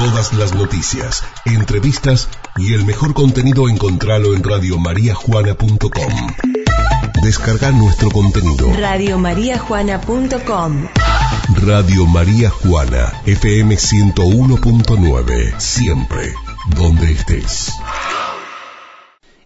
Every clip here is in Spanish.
Todas las noticias, entrevistas y el mejor contenido encontralo en radiomariajuana.com. Descarga nuestro contenido. Radiomariajuana.com Radio María Juana, FM 101.9. Siempre, donde estés.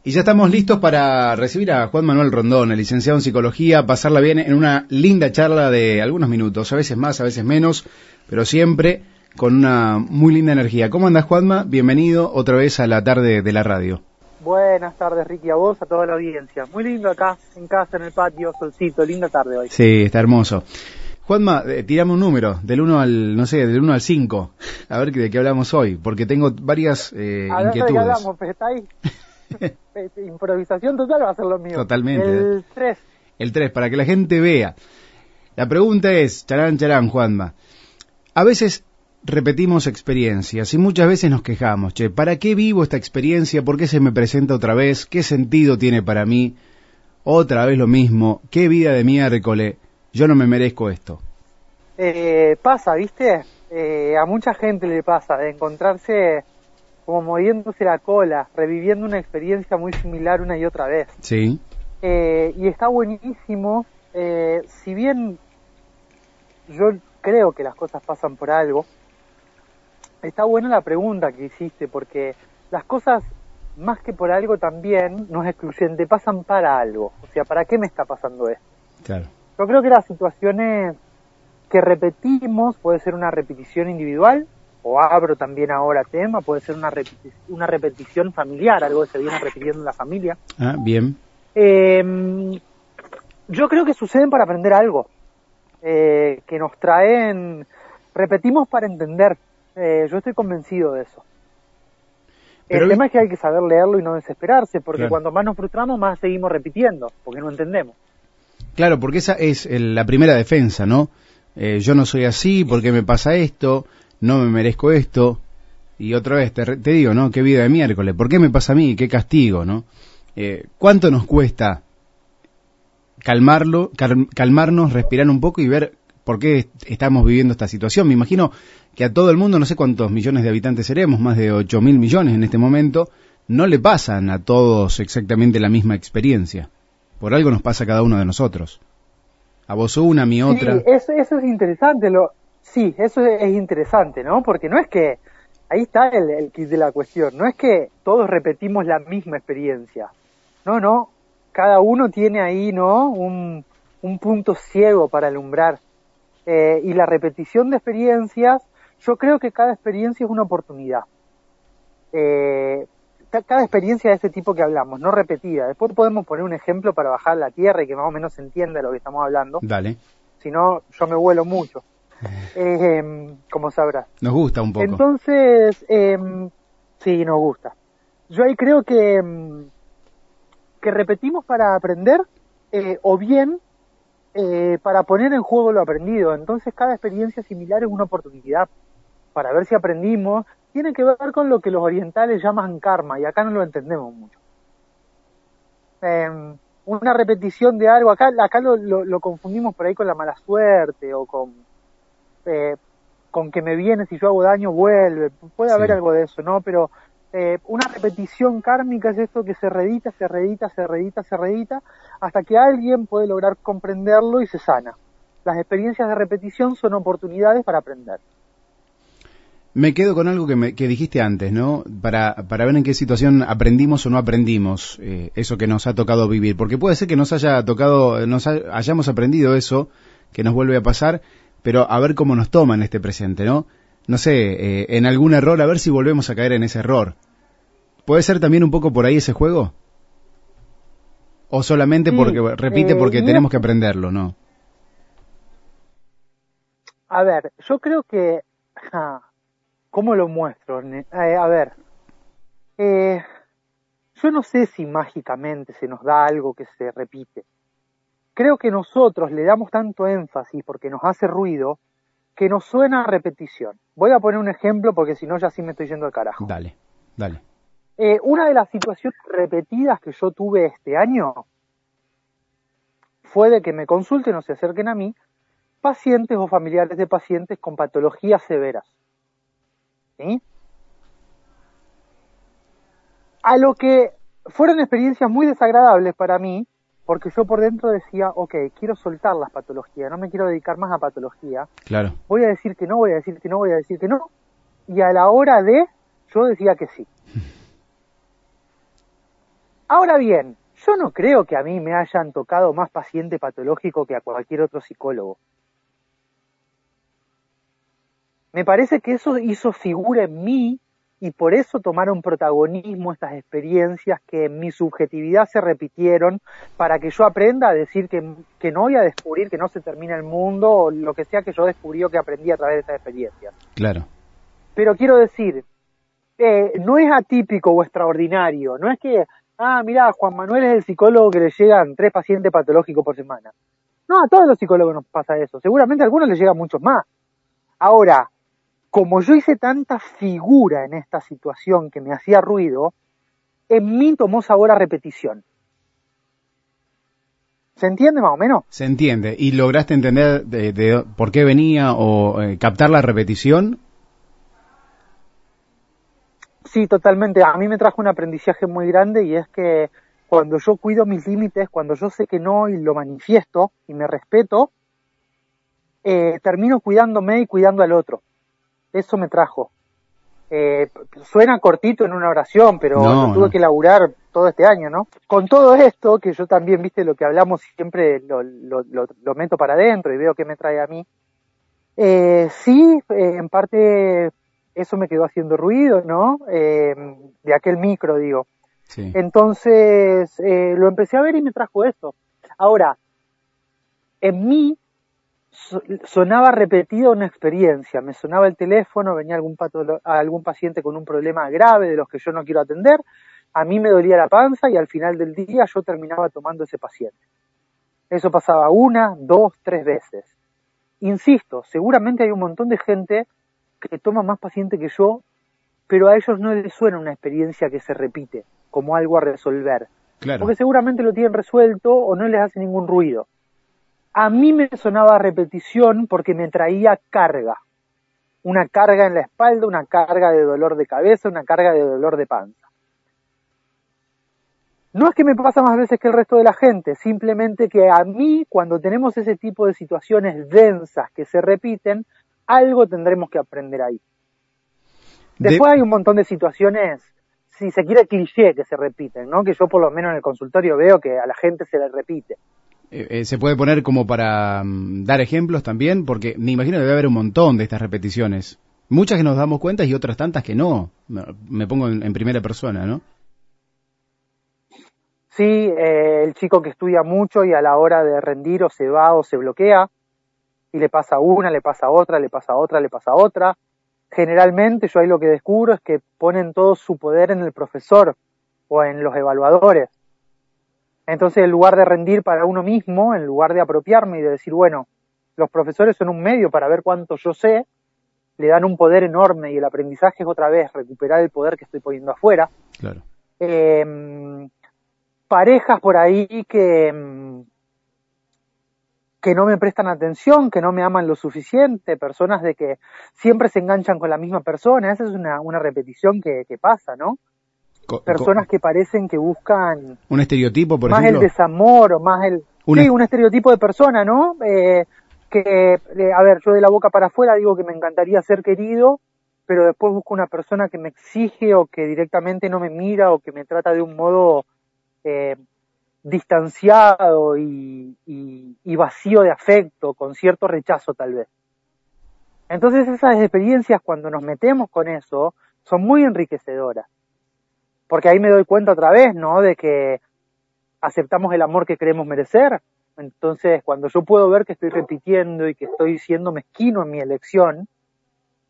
Y ya estamos listos para recibir a Juan Manuel Rondón, el licenciado en psicología, pasarla bien en una linda charla de algunos minutos, a veces más, a veces menos, pero siempre con una muy linda energía. ¿Cómo andas, Juanma? Bienvenido otra vez a la tarde de la radio. Buenas tardes, Ricky, a vos, a toda la audiencia. Muy lindo acá, en casa, en el patio, solcito, linda tarde hoy. Sí, está hermoso. Juanma, eh, tirame un número, del 1 al, no sé, del 1 al 5, a ver de qué hablamos hoy, porque tengo varias eh, a ver inquietudes. de qué hablamos, pues está ahí. Este, Improvisación total va a ser lo mío. Totalmente. El 3. El 3, para que la gente vea. La pregunta es, charán, charán, Juanma. A veces repetimos experiencias y muchas veces nos quejamos, che, ¿para qué vivo esta experiencia? ¿Por qué se me presenta otra vez? ¿Qué sentido tiene para mí? Otra vez lo mismo, ¿qué vida de miércoles? Yo no me merezco esto. Eh, pasa, ¿viste? Eh, a mucha gente le pasa de encontrarse como moviéndose la cola, reviviendo una experiencia muy similar una y otra vez. Sí, Eh, y está buenísimo, eh, si bien yo creo que las cosas pasan por algo, está buena la pregunta que hiciste, porque las cosas, más que por algo también, no es excluyente, pasan para algo. O sea, ¿para qué me está pasando esto? claro. Yo creo que las situaciones que repetimos, puede ser una repetición individual, o abro también ahora tema, puede ser una, repeti- una repetición familiar, algo que se viene repitiendo en la familia. Ah, bien. Eh, yo creo que suceden para aprender algo, eh, que nos traen, repetimos para entender. Eh, yo estoy convencido de eso. Pero el tema es que hay que saber leerlo y no desesperarse, porque Claro. cuando más nos frustramos, más seguimos repitiendo, porque no entendemos. Claro, porque esa es el- la primera defensa, ¿no? Eh, yo no soy así, ¿por qué me pasa esto? No me merezco esto. Y otra vez, te, te digo, ¿no? Qué vida de miércoles, ¿por qué me pasa a mí? Qué castigo, ¿no? Eh, ¿Cuánto nos cuesta calmarlo, cal- calmarnos, respirar un poco y ver por qué est- estamos viviendo esta situación? Me imagino que a todo el mundo, no sé cuántos millones de habitantes seremos, más de 8 mil millones en este momento, no le pasan a todos exactamente la misma experiencia. Por algo nos pasa a cada uno de nosotros. A vos una, a mi otra. Sí, eso, eso es interesante. Lo, sí, eso es, es interesante, ¿no? Porque no es que, ahí está el, el kit de la cuestión, no es que todos repetimos la misma experiencia. No, no, cada uno tiene ahí, ¿no? Un, un punto ciego para alumbrar. Eh, y la repetición de experiencias, yo creo que cada experiencia es una oportunidad. Eh, ca- cada experiencia de ese tipo que hablamos, no repetida. Después podemos poner un ejemplo para bajar la tierra y que más o menos se entienda lo que estamos hablando Dale, si no yo me vuelo mucho, Eh, em, como sabrás. nos gusta un poco. Entonces, em, sí, nos gusta. Yo ahí creo que, em, que repetimos para aprender eh, o bien eh, para poner en juego lo aprendido. Entonces, cada experiencia similar es una oportunidad para ver si aprendimos. Tiene que ver con lo que los orientales llaman karma y acá no lo entendemos mucho. Em, una repetición de algo, acá, acá lo, lo- lo confundimos por ahí con la mala suerte o con, eh, con que me viene si yo hago daño vuelve, puede Sí. haber algo de eso, ¿no? Pero eh, una repetición kármica es esto que se reedita, se reedita, se reedita, se reedita, hasta que alguien puede lograr comprenderlo y se sana. Las experiencias de repetición son oportunidades para aprender. Me quedo con algo que, me- que dijiste antes, ¿no? Para, para ver en qué situación aprendimos o no aprendimos eh, eso que nos ha tocado vivir. Porque puede ser que nos haya tocado, nos ha- hayamos aprendido eso que nos vuelve a pasar, pero a ver cómo nos toma en este presente, ¿no? No sé, eh, en algún error, a ver si volvemos a caer en ese error. ¿Puede ser también un poco por ahí ese juego? ¿O solamente Sí, porque, repite eh, porque tenemos que aprenderlo, no? A ver, yo creo que... ja, ¿Cómo lo muestro? Eh, a ver, eh, yo no sé si mágicamente se nos da algo que se repite. Creo que nosotros le damos tanto énfasis porque nos hace ruido que nos suena a repetición. Voy a poner un ejemplo porque si no ya sí me estoy yendo al carajo. Dale, dale. Eh, una de las situaciones repetidas que yo tuve este año fue de que me consulten o se acerquen a mí pacientes o familiares de pacientes con patologías severas. ¿Sí? A lo que fueron experiencias muy desagradables para mí, porque yo por dentro decía, ok, quiero soltar las patologías, no me quiero dedicar más a patología. Claro. Voy a decir que no, voy a decir que no, voy a decir que no. Y a la hora de, yo decía que sí. Ahora bien, yo no creo que a mí me hayan tocado más paciente patológico que a cualquier otro psicólogo. Me parece que eso hizo figura en mí y por eso tomaron protagonismo estas experiencias que en mi subjetividad se repitieron para que yo aprenda a decir que, que no voy a descubrir que no se termina el mundo o lo que sea que yo descubrí o que aprendí a través de estas experiencias. Claro. Pero quiero decir, eh, no es atípico o extraordinario, no es que, ah, mira, Juan Manuel es el psicólogo que le llegan tres pacientes patológicos por semana. No, a todos los psicólogos nos pasa eso, seguramente a algunos les llegan muchos más. Ahora, como yo hice tanta figura en esta situación que me hacía ruido, en mí tomó sabor a repetición. ¿Se entiende más o menos? Se entiende. ¿Y lograste entender de, de por qué venía o eh, captar la repetición? Sí, totalmente. A mí me trajo un aprendizaje muy grande y es que cuando yo cuido mis límites, cuando yo sé que no y lo manifiesto y me respeto, eh, termino cuidándome y cuidando al otro. Eso me trajo. Eh, suena cortito en una oración, pero No, lo tuve no. que laburar todo este año, ¿no? Con todo esto, que yo también, viste, lo que hablamos siempre lo, lo, lo, lo meto para adentro y veo qué me trae a mí. Eh, sí, eh, en parte eso me quedó haciendo ruido, ¿no? De aquel micro, digo. Sí. Entonces, lo empecé a ver y me trajo eso. Ahora, en mí sonaba repetida una experiencia, me sonaba el teléfono, venía algún, algún paciente con un problema grave de los que yo no quiero atender, a mí me dolía la panza y al final del día yo terminaba tomando ese paciente. Eso pasaba una, dos, tres veces. Insisto, seguramente hay un montón de gente que toma más paciente que yo, pero a ellos no les suena una experiencia que se repite, como algo a resolver Claro. porque seguramente lo tienen resuelto o no les hace ningún ruido. A mí me sonaba repetición porque me traía carga. Una carga en la espalda, una carga de dolor de cabeza, una carga de dolor de panza. No es que me pasa más veces que el resto de la gente, simplemente que a mí, cuando tenemos ese tipo de situaciones densas que se repiten, algo tendremos que aprender ahí. De- Después hay un montón de situaciones, si se quiere cliché, que se repiten, ¿no? Que yo por lo menos en el consultorio veo que a la gente se le repite. Eh, eh, se puede poner como para mm, dar ejemplos también, porque me imagino que debe haber un montón de estas repeticiones. Muchas que nos damos cuenta y otras tantas que no. Me, pongo en, en primera persona, ¿no? Sí, eh, el chico que estudia mucho y a la hora de rendir o se va o se bloquea y le pasa una, le pasa otra, le pasa otra, le pasa otra. Generalmente yo ahí lo que descubro es que ponen todo su poder en el profesor o en los evaluadores. Entonces en lugar de rendir para uno mismo, en lugar de apropiarme y de decir, bueno, los profesores son un medio para ver cuánto yo sé, le dan un poder enorme y el aprendizaje es otra vez recuperar el poder que estoy poniendo afuera Claro. eh, parejas por ahí que, mm, que no me prestan atención, que no me aman lo suficiente, personas de que siempre se enganchan con la misma persona, esa es una, una repetición que, que pasa, ¿no? Co- Personas que parecen que buscan un estereotipo, por más ejemplo. el desamor o más el... Sí, un estereotipo de persona, ¿no? Eh, que, eh, a ver, yo de la boca para afuera digo que me encantaría ser querido, pero después busco una persona que me exige o que directamente no me mira o que me trata de un modo eh, distanciado y, y- y vacío de afecto, con cierto rechazo tal vez. Entonces esas experiencias cuando nos metemos con eso son muy enriquecedoras, porque ahí me doy cuenta otra vez, ¿no? De que aceptamos el amor que queremos merecer. Entonces, cuando yo puedo ver que estoy repitiendo y que estoy siendo mezquino en mi elección,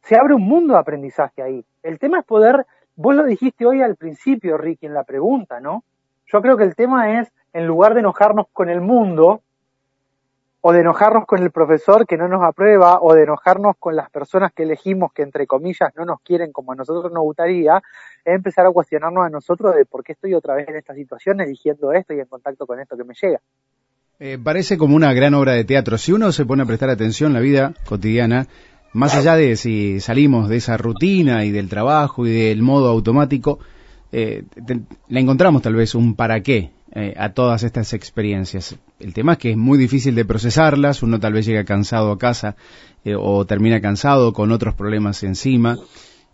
se abre un mundo de aprendizaje ahí. El tema es poder, vos lo dijiste hoy al principio, Ricky, en la pregunta, ¿no? Yo creo que el tema es, en lugar de enojarnos con el mundo, o de enojarnos con el profesor que no nos aprueba, o de enojarnos con las personas que elegimos que entre comillas no nos quieren como a nosotros nos gustaría, es empezar a cuestionarnos a nosotros de por qué estoy otra vez en esta situación eligiendo esto y en contacto con esto que me llega. Eh, parece como una gran obra de teatro. Si uno se pone a prestar atención en la vida cotidiana, más allá de si salimos de esa rutina y del trabajo y del modo automático, eh, le encontramos tal vez un para qué eh, a todas estas experiencias. El tema es que es muy difícil de procesarlas, uno tal vez llega cansado a casa eh, o termina cansado con otros problemas encima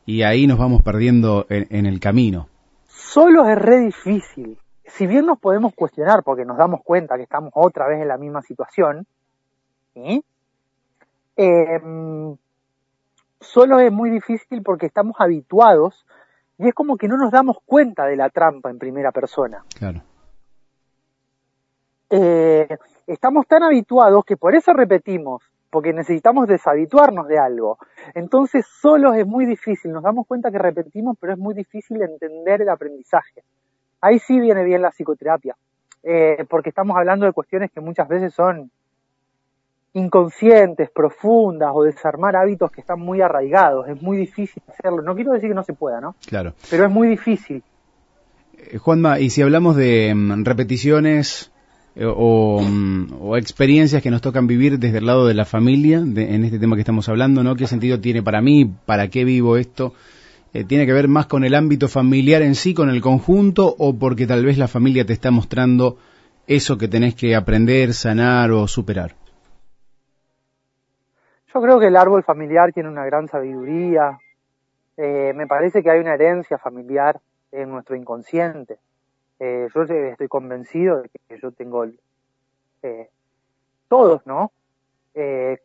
y ahí nos vamos perdiendo en, el camino. Solo es re difícil. Si bien nos podemos cuestionar porque nos damos cuenta que estamos otra vez en la misma situación, ¿sí? Em, solo es muy difícil porque estamos habituados y es como que no nos damos cuenta de la trampa en primera persona. Claro. Eh, estamos tan habituados que por eso repetimos, porque necesitamos deshabituarnos de algo. Entonces, solo es muy difícil, nos damos cuenta que repetimos, pero es muy difícil entender el aprendizaje. Ahí sí viene bien la psicoterapia, eh, porque estamos hablando de cuestiones que muchas veces son inconscientes, profundas o desarmar hábitos que están muy arraigados. Es muy difícil hacerlo. No quiero decir que no se pueda, ¿no? Claro. Pero es muy difícil. Eh, Juanma, y si hablamos de mm, repeticiones eh, mm, o, experiencias que nos tocan vivir desde el lado de la familia, en este tema que estamos hablando, ¿no? ¿Qué sentido tiene para mí? ¿Para qué vivo esto? Eh, ¿Tiene que ver más con el ámbito familiar en sí, con el conjunto, o porque tal vez la familia te está mostrando eso que tenés que aprender, sanar o superar? Yo creo que el árbol familiar tiene una gran sabiduría. Eh, me parece que hay una herencia familiar en nuestro inconsciente. Eh, yo estoy convencido de que yo tengo eh, todos, ¿no?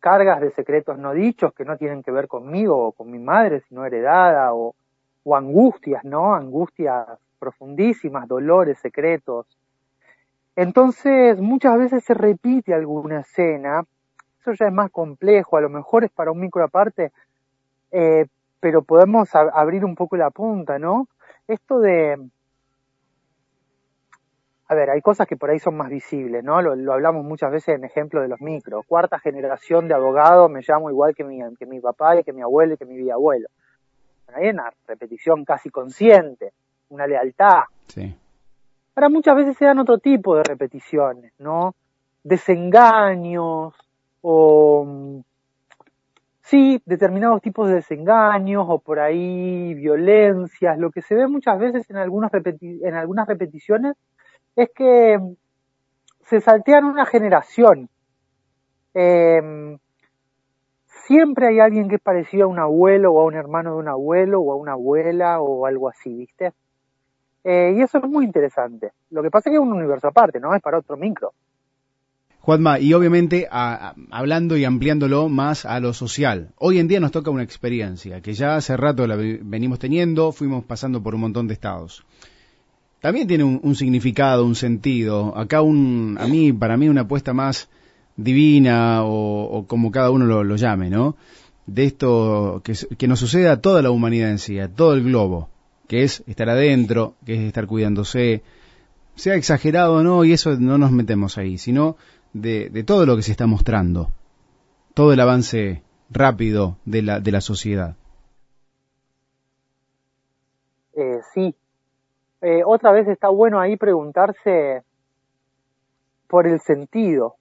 cargas de secretos no dichos que no tienen que ver conmigo o con mi madre, sino heredada, o, angustias, ¿no? Angustias profundísimas, dolores secretos. Entonces, muchas veces se repite alguna escena eso ya es más complejo, a lo mejor es para un micro aparte, eh, pero podemos abrir un poco la punta, ¿no? Esto de, a ver, hay cosas que por ahí son más visibles, ¿no? Lo, hablamos muchas veces en ejemplo de los micros. Cuarta generación de abogado, me llamo igual que mi, que mi papá y que mi abuelo y que mi bisabuelo. Bueno, hay una repetición casi consciente, una lealtad. Sí. Ahora muchas veces se dan otro tipo de repeticiones, ¿no? Desengaños, o sí, determinados tipos de desengaños o por ahí violencias. Lo que se ve muchas veces en, algunas en algunas repeticiones es que se saltean una generación. Em, siempre hay alguien que es parecido a un abuelo o a un hermano de un abuelo o a una abuela o algo así, ¿viste? Eh, y eso es muy interesante. Lo que pasa es que es un universo aparte, ¿no? Es para otro micro. Juanma, y obviamente hablando y ampliándolo más a lo social. Hoy en día nos toca una experiencia que ya hace rato la venimos teniendo, fuimos pasando por un montón de estados. También tiene un, significado, un sentido. Acá un, a mí, para mí una apuesta más divina o, como cada uno lo, llame, ¿no? De esto que, nos sucede a toda la humanidad en sí, a todo el globo, que es estar adentro, que es estar cuidándose, sea exagerado o no, y eso no nos metemos ahí, sino de, todo lo que se está mostrando, todo el avance rápido de la, de la sociedad. Eh, sí. Eh, otra vez está bueno ahí preguntarse por el sentido.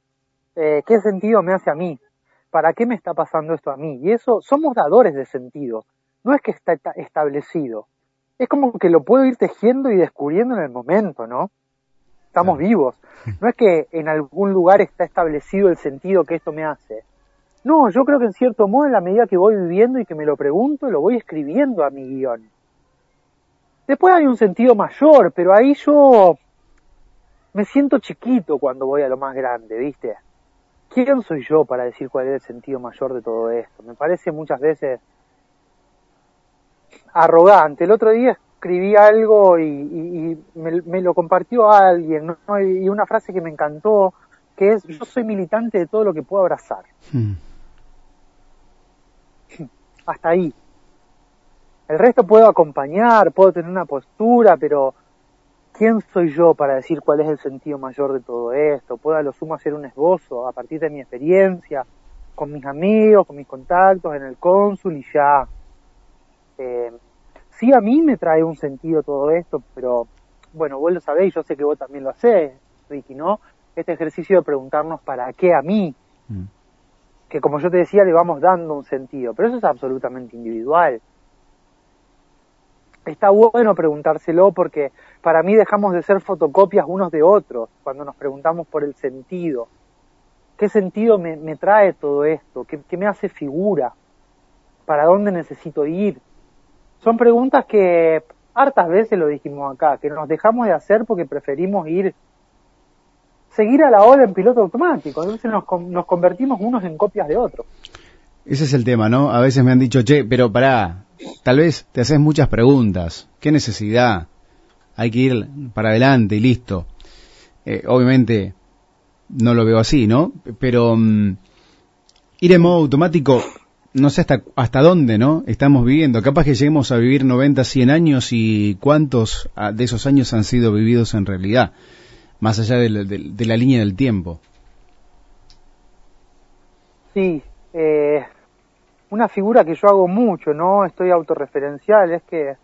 Eh, ¿Qué sentido me hace a mí? ¿Para qué me está pasando esto a mí? Y eso, somos dadores de sentido. No es que está establecido. Es como que lo puedo ir tejiendo y descubriendo en el momento, ¿no? estamos vivos. No es que en algún lugar está establecido el sentido que esto me hace. No, yo creo que en cierto modo, en la medida que voy viviendo y que me lo pregunto, lo voy escribiendo a mi guion. Después hay un sentido mayor, pero ahí yo me siento chiquito cuando voy a lo más grande, ¿viste? ¿Quién soy yo para decir cuál es el sentido mayor de todo esto? Me parece muchas veces arrogante. El otro día escribí algo y, me, lo compartió alguien, y una frase que me encantó, que es, yo soy militante de todo lo que puedo abrazar. Hmm. Hasta ahí. El resto puedo acompañar, puedo tener una postura, pero ¿quién soy yo para decir cuál es el sentido mayor de todo esto? Puedo a lo sumo hacer un esbozo a partir de mi experiencia, con mis amigos, con mis contactos en el cónsul y ya. Eh, sí a mí me trae un sentido todo esto, pero bueno, vos lo sabéis, yo sé que vos también lo hacés, Ricky, ¿no? Este ejercicio de preguntarnos para qué a mí. Mm. que como yo te decía le vamos dando un sentido, pero eso es absolutamente individual. Está bueno preguntárselo porque para mí dejamos de ser fotocopias unos de otros cuando nos preguntamos por el sentido. ¿Qué sentido me, trae todo esto? ¿Qué, ¿Qué me hace figura? ¿Para dónde necesito ir? Son preguntas que hartas veces lo dijimos acá, que nos dejamos de hacer porque preferimos ir seguir a la hora en piloto automático. Entonces nos, nos convertimos unos en copias de otros. Ese es el tema, ¿no? A veces me han dicho, che, pero pará, tal vez te haces muchas preguntas. ¿Qué necesidad? Hay que ir para adelante y listo. Eh, obviamente no lo veo así, ¿no? Pero mm, ir en modo automático, no sé hasta, hasta dónde, ¿no? Estamos viviendo. Capaz que lleguemos a vivir 90, 100 años y cuántos ah, de esos años han sido vividos en realidad más allá de la, línea del tiempo. Sí, eh, una figura que yo hago mucho, no estoy autorreferencial, es que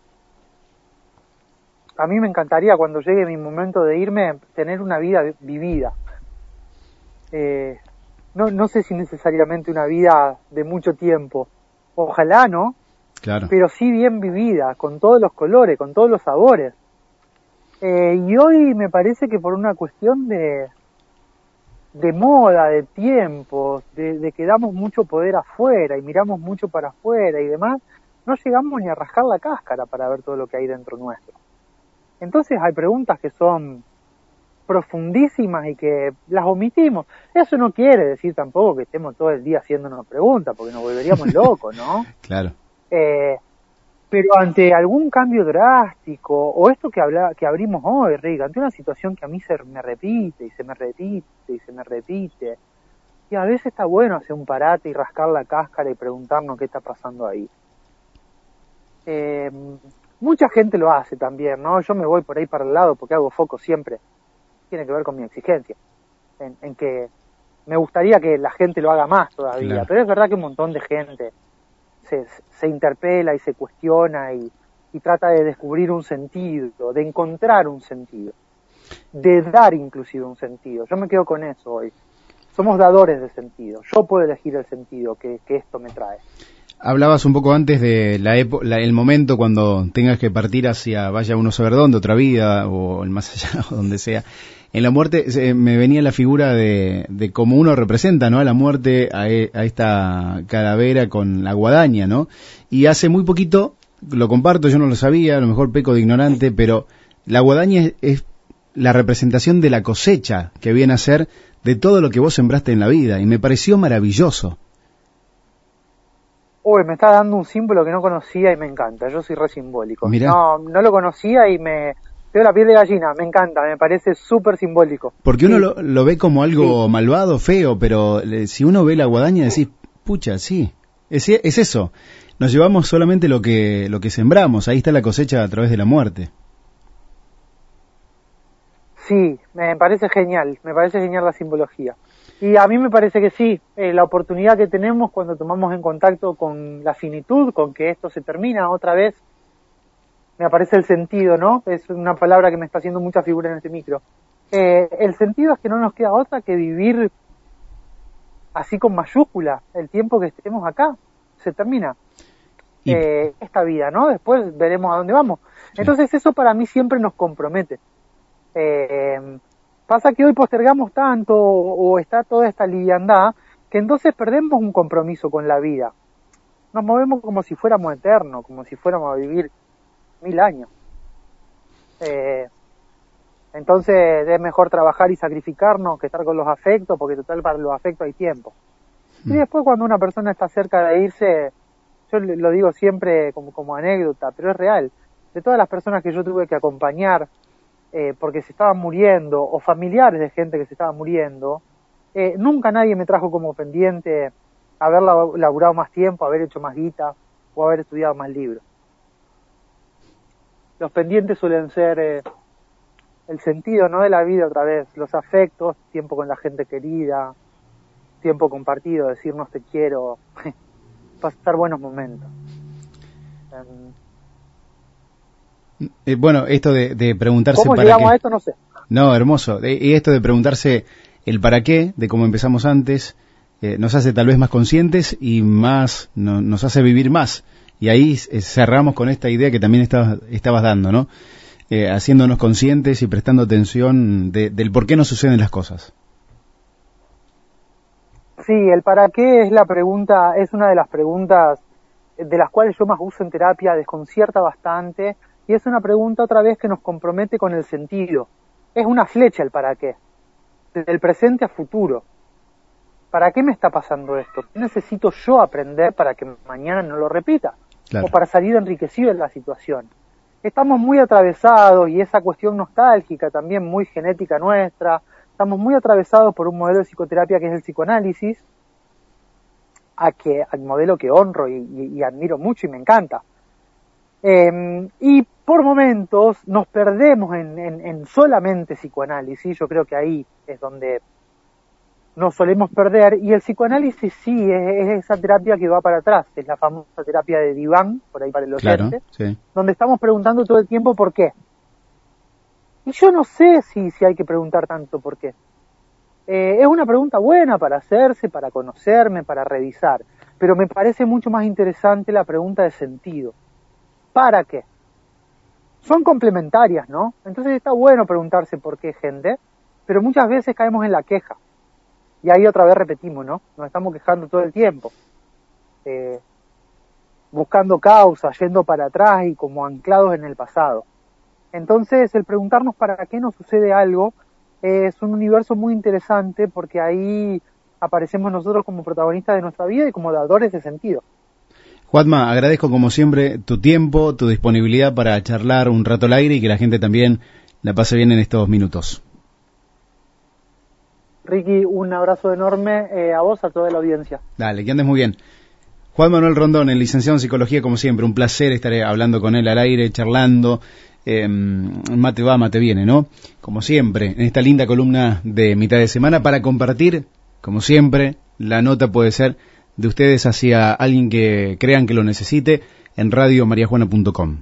a mí me encantaría cuando llegue mi momento de irme tener una vida vivida. Eh, no, no sé si necesariamente una vida de mucho tiempo, ojalá no, claro. pero sí bien vivida, con todos los colores, con todos los sabores. Eh, y hoy me parece que por una cuestión de, de moda, de tiempos, de, que damos mucho poder afuera y miramos mucho para afuera y demás, no llegamos ni a rascar la cáscara para ver todo lo que hay dentro nuestro. Entonces hay preguntas que son profundísimas y que las omitimos. Eso no quiere decir tampoco que estemos todo el día haciéndonos preguntas, porque nos volveríamos locos, ¿no? Claro. Eh, pero ante algún cambio drástico, o esto que, habla, que abrimos hoy, Rick, ante una situación que a mí se me repite y se me repite y se me repite, y a veces está bueno hacer un parate y rascar la cáscara y preguntarnos qué está pasando ahí. Eh, mucha gente lo hace también, ¿no? Yo me voy por ahí para el lado porque hago foco siempre. Tiene que ver con mi exigencia, en, que me gustaría que la gente lo haga más todavía, pero es verdad que un montón de gente se, interpela y se cuestiona y, trata de descubrir un sentido, de encontrar un sentido, de dar inclusive un sentido. Yo me quedo con eso hoy. Somos dadores de sentido. Yo puedo elegir el sentido que, esto me trae. Hablabas un poco antes de la, el momento cuando tengas que partir hacia vaya uno saber dónde, otra vida o el más allá o donde sea en la muerte me venía la figura de, de cómo uno representa, ¿no? A la muerte, a, e, a, esta calavera con la guadaña, ¿no? Y hace muy poquito, lo comparto, yo no lo sabía, a lo mejor peco de ignorante, pero la guadaña es, la representación de la cosecha que viene a ser de todo lo que vos sembraste en la vida, y me pareció maravilloso. Uy, me está dando un símbolo que no conocía y me encanta, yo soy re simbólico. No, no lo conocía y me, tengo la piel de gallina, me encanta, me parece súper simbólico. Porque uno lo, ve como algo malvado, feo, pero si uno ve la guadaña decís, pucha, sí, es, es eso. Nos llevamos solamente lo que, lo que sembramos, ahí está la cosecha a través de la muerte. Sí, me parece genial, me parece genial la simbología. Y a mí me parece que sí, eh, la oportunidad que tenemos cuando tomamos en contacto con la finitud, con que esto se termina otra vez, me aparece el sentido, ¿no? Es una palabra que me está haciendo mucha figura en este micro. Eh, el sentido es que no nos queda otra que vivir así con mayúscula el tiempo que estemos acá. Se termina eh, esta vida, ¿no? Después veremos a dónde vamos. Entonces eso para mí siempre nos compromete. Eh, pasa que hoy postergamos tanto o está toda esta liviandad que entonces perdemos un compromiso con la vida. Nos movemos como si fuéramos eternos, como si fuéramos a vivir mil años. Eh, entonces es mejor trabajar y sacrificarnos que estar con los afectos, porque total para los afectos hay tiempo. Y mm. después cuando una persona está cerca de irse, yo lo digo siempre como, como anécdota, pero es real, de todas las personas que yo tuve que acompañar eh, porque se estaban muriendo, o familiares de gente que se estaba muriendo, eh, nunca nadie me trajo como pendiente haber laburado más tiempo, haber hecho más guita o haber estudiado más libros los pendientes suelen ser eh, el sentido no de la vida otra vez, los afectos, tiempo con la gente querida, tiempo compartido, decirnos te quiero, pasar buenos momentos. Eh, bueno, esto de, preguntarse ¿Cómo llegamos a esto? No sé. No, hermoso. Y esto de preguntarse el para qué, de cómo empezamos antes, eh, nos hace tal vez más conscientes y más nos hace vivir más. Y ahí eh, cerramos con esta idea que también estabas, estabas dando, ¿no? Eh, haciéndonos conscientes y prestando atención del por qué nos suceden las cosas. Sí, el para qué es la pregunta, es una de las preguntas de las cuales yo más uso en terapia, desconcierta bastante, y es una pregunta otra vez que nos compromete con el sentido. Es una flecha el para qué, desde el presente a futuro. ¿Para qué me está pasando esto? ¿Qué necesito yo aprender para que mañana no lo repita? O para salir enriquecido en la situación. Estamos muy atravesados y esa cuestión nostálgica también muy genética nuestra, estamos muy atravesados por un modelo de psicoterapia que es el psicoanálisis, a que, al modelo que honro y, admiro mucho y me encanta. Em, y por momentos nos perdemos en, solamente psicoanálisis, yo creo que ahí es donde nos solemos perder, y el psicoanálisis sí es, esa terapia que va para atrás, es la famosa terapia de diván, por ahí para el oyente, donde estamos preguntando todo el tiempo por qué. Y yo no sé si, si hay que preguntar tanto por qué. Eh, es una pregunta buena para hacerse, para conocerme, para revisar, pero me parece mucho más interesante la pregunta de sentido. ¿Para qué? Son complementarias, ¿no? Entonces está bueno preguntarse por qué gente, pero muchas veces caemos en la queja. Y ahí otra vez repetimos, ¿no? Nos estamos quejando todo el tiempo. Eh, buscando causas, yendo para atrás y como anclados en el pasado. Entonces, el preguntarnos para qué nos sucede algo es un universo muy interesante porque ahí aparecemos nosotros como protagonistas de nuestra vida y como dadores de sentido. Juanma, agradezco como siempre tu tiempo, tu disponibilidad para charlar un rato al aire y que la gente también la pase bien en estos minutos. Ricky, un abrazo enorme eh, a vos, a toda la audiencia. Dale, que andes muy bien. Juan Manuel Rondón, el licenciado en psicología, como siempre, un placer estar hablando con él al aire, charlando, eh, mate va, mate viene, ¿no? Como siempre, en esta linda columna de mitad de semana para compartir, como siempre, la nota puede ser de ustedes hacia alguien que crean que lo necesite en radiomariajuana.com.